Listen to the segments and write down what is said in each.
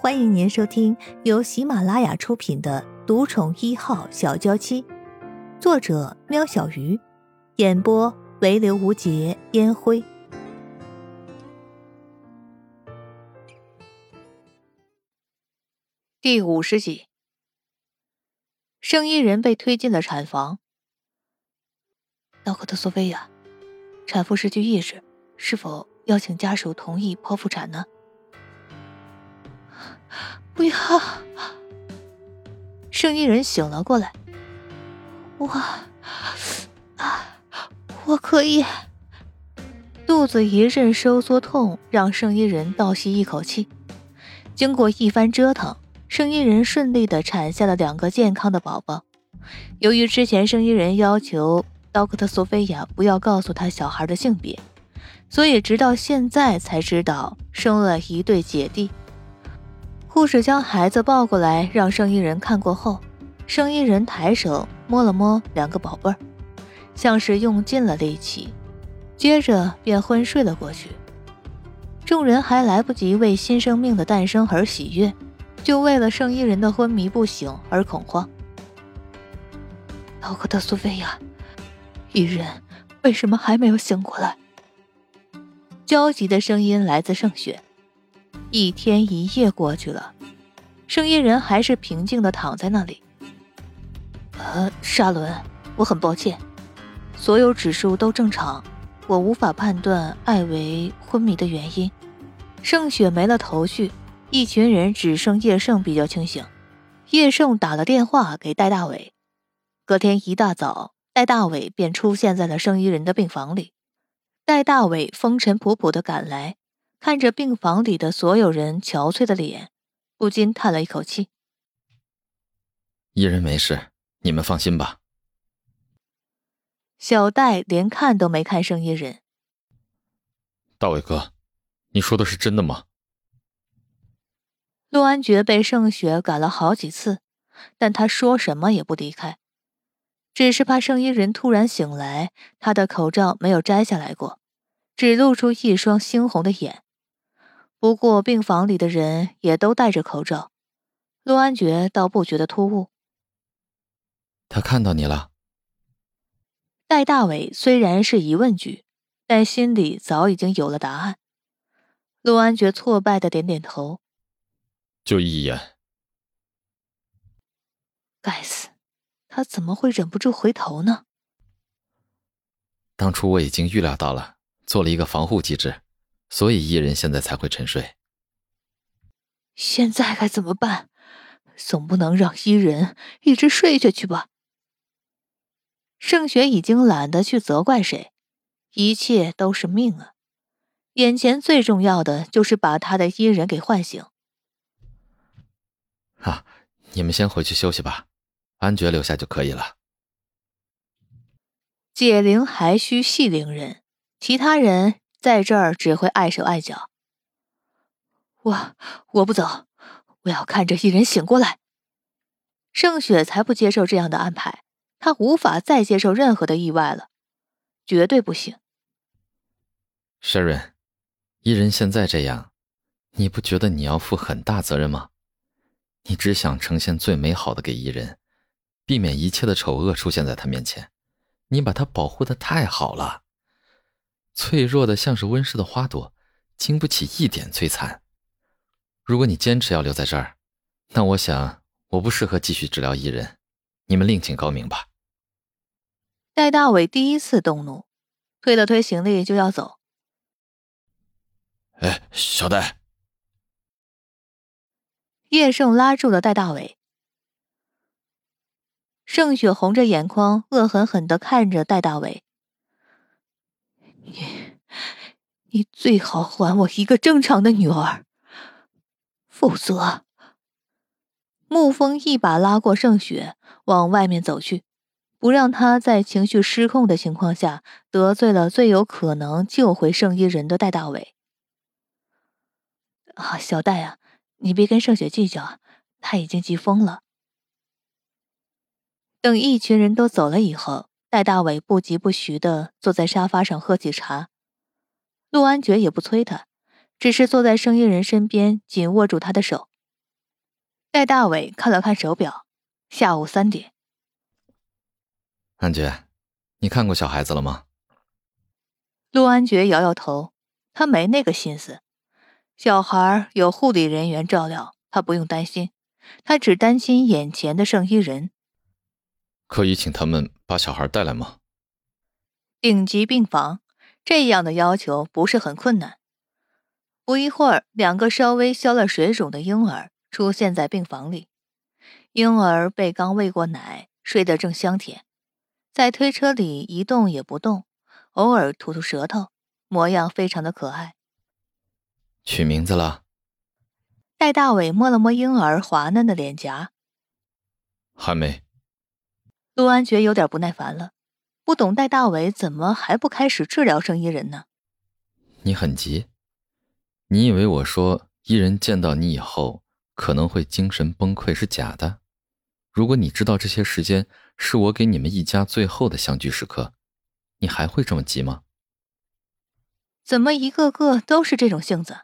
欢迎您收听由喜马拉雅出品的《独宠一号小娇妻》，作者：喵小鱼，演播：唯留无节烟灰。第五十集，圣衣人被推进了产房。道克特索菲亚，产妇失去意识，是否要请家属同意剖腹产呢？不要！圣衣人醒了过来。我啊，我可以。肚子一阵收缩痛，让圣衣人倒吸一口气。经过一番折腾，圣衣人顺利的产下了两个健康的宝宝。由于之前圣衣人要求道克特索菲亚不要告诉他小孩的性别，所以直到现在才知道生了一对姐弟。护士将孩子抱过来，让生意人看过后，生意人抬手摸了摸两个宝贝儿，像是用尽了力气，接着便昏睡了过去。众人还来不及为新生命的诞生而喜悦，就为了生意人的昏迷不醒而恐慌。老哥的苏菲亚，伊人为什么还没有醒过来？焦急的声音来自盛雪。一天一夜过去了，圣衣人还是平静的躺在那里。呃，沙伦，我很抱歉，所有指数都正常，我无法判断艾维昏迷的原因。盛雪没了头绪，一群人只剩叶盛比较清醒。叶盛打了电话给戴大伟，隔天一大早，戴大伟便出现在了圣衣人的病房里。戴大伟风尘仆仆的赶来。看着病房里的所有人憔悴的脸，不禁叹了一口气。一人没事，你们放心吧。小戴连看都没看圣衣人。大伟哥，你说的是真的吗？陆安觉被盛雪赶了好几次，但他说什么也不离开，只是怕圣衣人突然醒来，他的口罩没有摘下来过，只露出一双猩红的眼。不过，病房里的人也都戴着口罩，陆安觉倒不觉得突兀。他看到你了。戴大伟虽然是疑问句，但心里早已经有了答案。陆安觉挫败的点点头，就一眼。该死，他怎么会忍不住回头呢？当初我已经预料到了，做了一个防护机制。所以，伊人现在才会沉睡。现在该怎么办？总不能让伊人一直睡下去吧？盛雪已经懒得去责怪谁，一切都是命啊！眼前最重要的就是把他的伊人给唤醒。啊，你们先回去休息吧，安觉留下就可以了。解铃还需系铃人，其他人。在这儿只会碍手碍脚。我我不走，我要看着一人醒过来。盛雪才不接受这样的安排，她无法再接受任何的意外了，绝对不行。Sharon，伊人现在这样，你不觉得你要负很大责任吗？你只想呈现最美好的给伊人，避免一切的丑恶出现在他面前，你把他保护的太好了。脆弱的像是温室的花朵，经不起一点摧残。如果你坚持要留在这儿，那我想我不适合继续治疗伊人，你们另请高明吧。戴大伟第一次动怒，推了推行李就要走。哎，小戴！叶盛拉住了戴大伟。盛雪红着眼眶，恶狠狠的看着戴大伟。你，你最好还我一个正常的女儿，否则……沐风一把拉过盛雪，往外面走去，不让他在情绪失控的情况下得罪了最有可能救回圣衣人的戴大伟。啊，小戴啊，你别跟盛雪计较，他已经急疯了。等一群人都走了以后。戴大伟不疾不徐的坐在沙发上喝起茶，陆安觉也不催他，只是坐在生意人身边，紧握住他的手，戴大伟看了看手表，下午三点。安觉，你看过小孩子了吗？陆安觉摇摇头，他没那个心思。小孩有护理人员照料，他不用担心。他只担心眼前的圣衣人。可以请他们把小孩带来吗？顶级病房，这样的要求不是很困难。不一会儿，两个稍微消了水肿的婴儿出现在病房里。婴儿被刚喂过奶，睡得正香甜，在推车里一动也不动，偶尔吐吐舌头，模样非常的可爱。取名字了。戴大伟摸了摸婴儿滑嫩的脸颊，还没。陆安觉有点不耐烦了，不懂戴大伟怎么还不开始治疗圣衣人呢？你很急？你以为我说伊人见到你以后可能会精神崩溃是假的？如果你知道这些时间是我给你们一家最后的相聚时刻，你还会这么急吗？怎么一个个都是这种性子？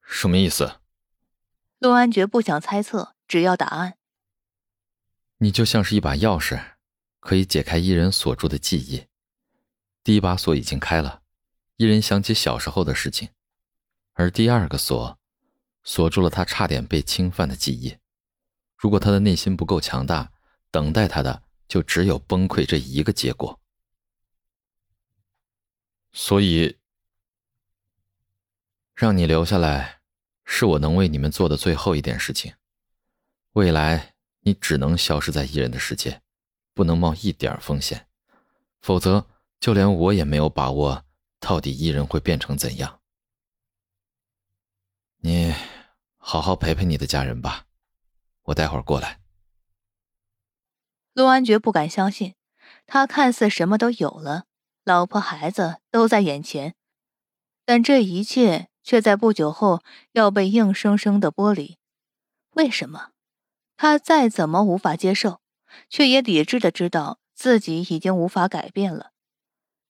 什么意思？陆安觉不想猜测，只要答案。你就像是一把钥匙，可以解开伊人锁住的记忆。第一把锁已经开了，伊人想起小时候的事情，而第二个锁，锁住了他差点被侵犯的记忆。如果他的内心不够强大，等待他的就只有崩溃这一个结果。所以，让你留下来。是我能为你们做的最后一点事情。未来你只能消失在异人的世界，不能冒一点风险，否则就连我也没有把握到底异人会变成怎样。你好好陪陪你的家人吧，我待会儿过来。陆安觉不敢相信，他看似什么都有了，老婆孩子都在眼前，但这一切。却在不久后要被硬生生的剥离，为什么？他再怎么无法接受，却也理智的知道自己已经无法改变了。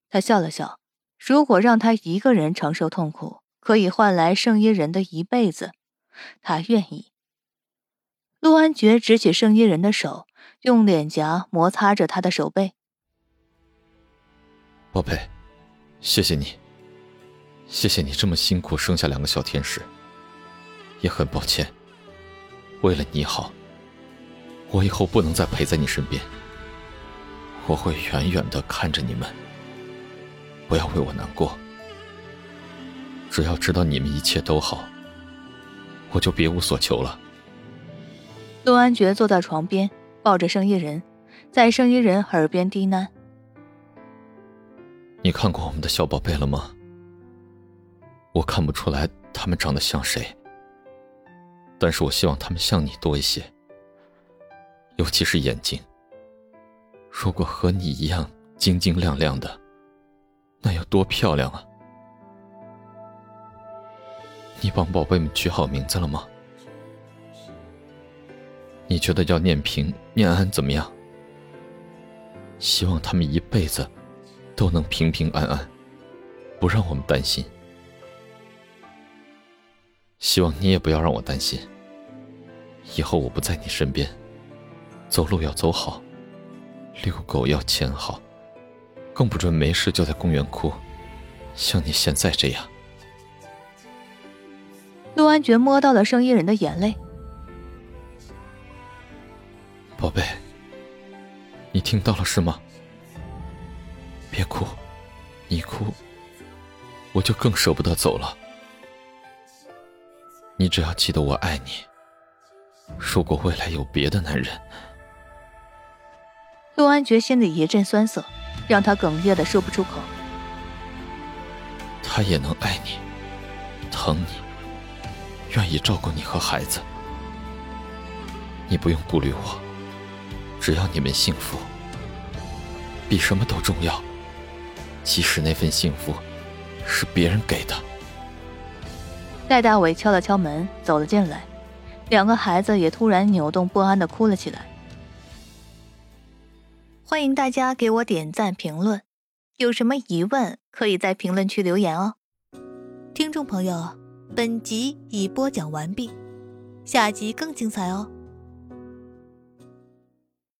他笑了笑，如果让他一个人承受痛苦，可以换来圣衣人的一辈子，他愿意。陆安觉执起圣衣人的手，用脸颊摩擦着他的手背。宝贝，谢谢你。谢谢你这么辛苦生下两个小天使，也很抱歉。为了你好，我以后不能再陪在你身边。我会远远的看着你们，不要为我难过。只要知道你们一切都好，我就别无所求了。陆安觉坐在床边，抱着圣衣人，在圣衣人耳边低喃：“你看过我们的小宝贝了吗？”我看不出来他们长得像谁，但是我希望他们像你多一些，尤其是眼睛。如果和你一样晶晶亮亮的，那要多漂亮啊！你帮宝贝们取好名字了吗？你觉得要念平、念安怎么样？希望他们一辈子都能平平安安，不让我们担心。希望你也不要让我担心。以后我不在你身边，走路要走好，遛狗要牵好，更不准没事就在公园哭，像你现在这样。陆安觉摸到了声音人的眼泪，宝贝，你听到了是吗？别哭，你哭，我就更舍不得走了。你只要记得我爱你。如果未来有别的男人，陆安觉心里一阵酸涩，让他哽咽的说不出口。他也能爱你，疼你，愿意照顾你和孩子。你不用顾虑我，只要你们幸福，比什么都重要。即使那份幸福是别人给的。戴大伟敲了敲门，走了进来，两个孩子也突然扭动不安的哭了起来。欢迎大家给我点赞评论，有什么疑问可以在评论区留言哦。听众朋友，本集已播讲完毕。下集更精彩哦。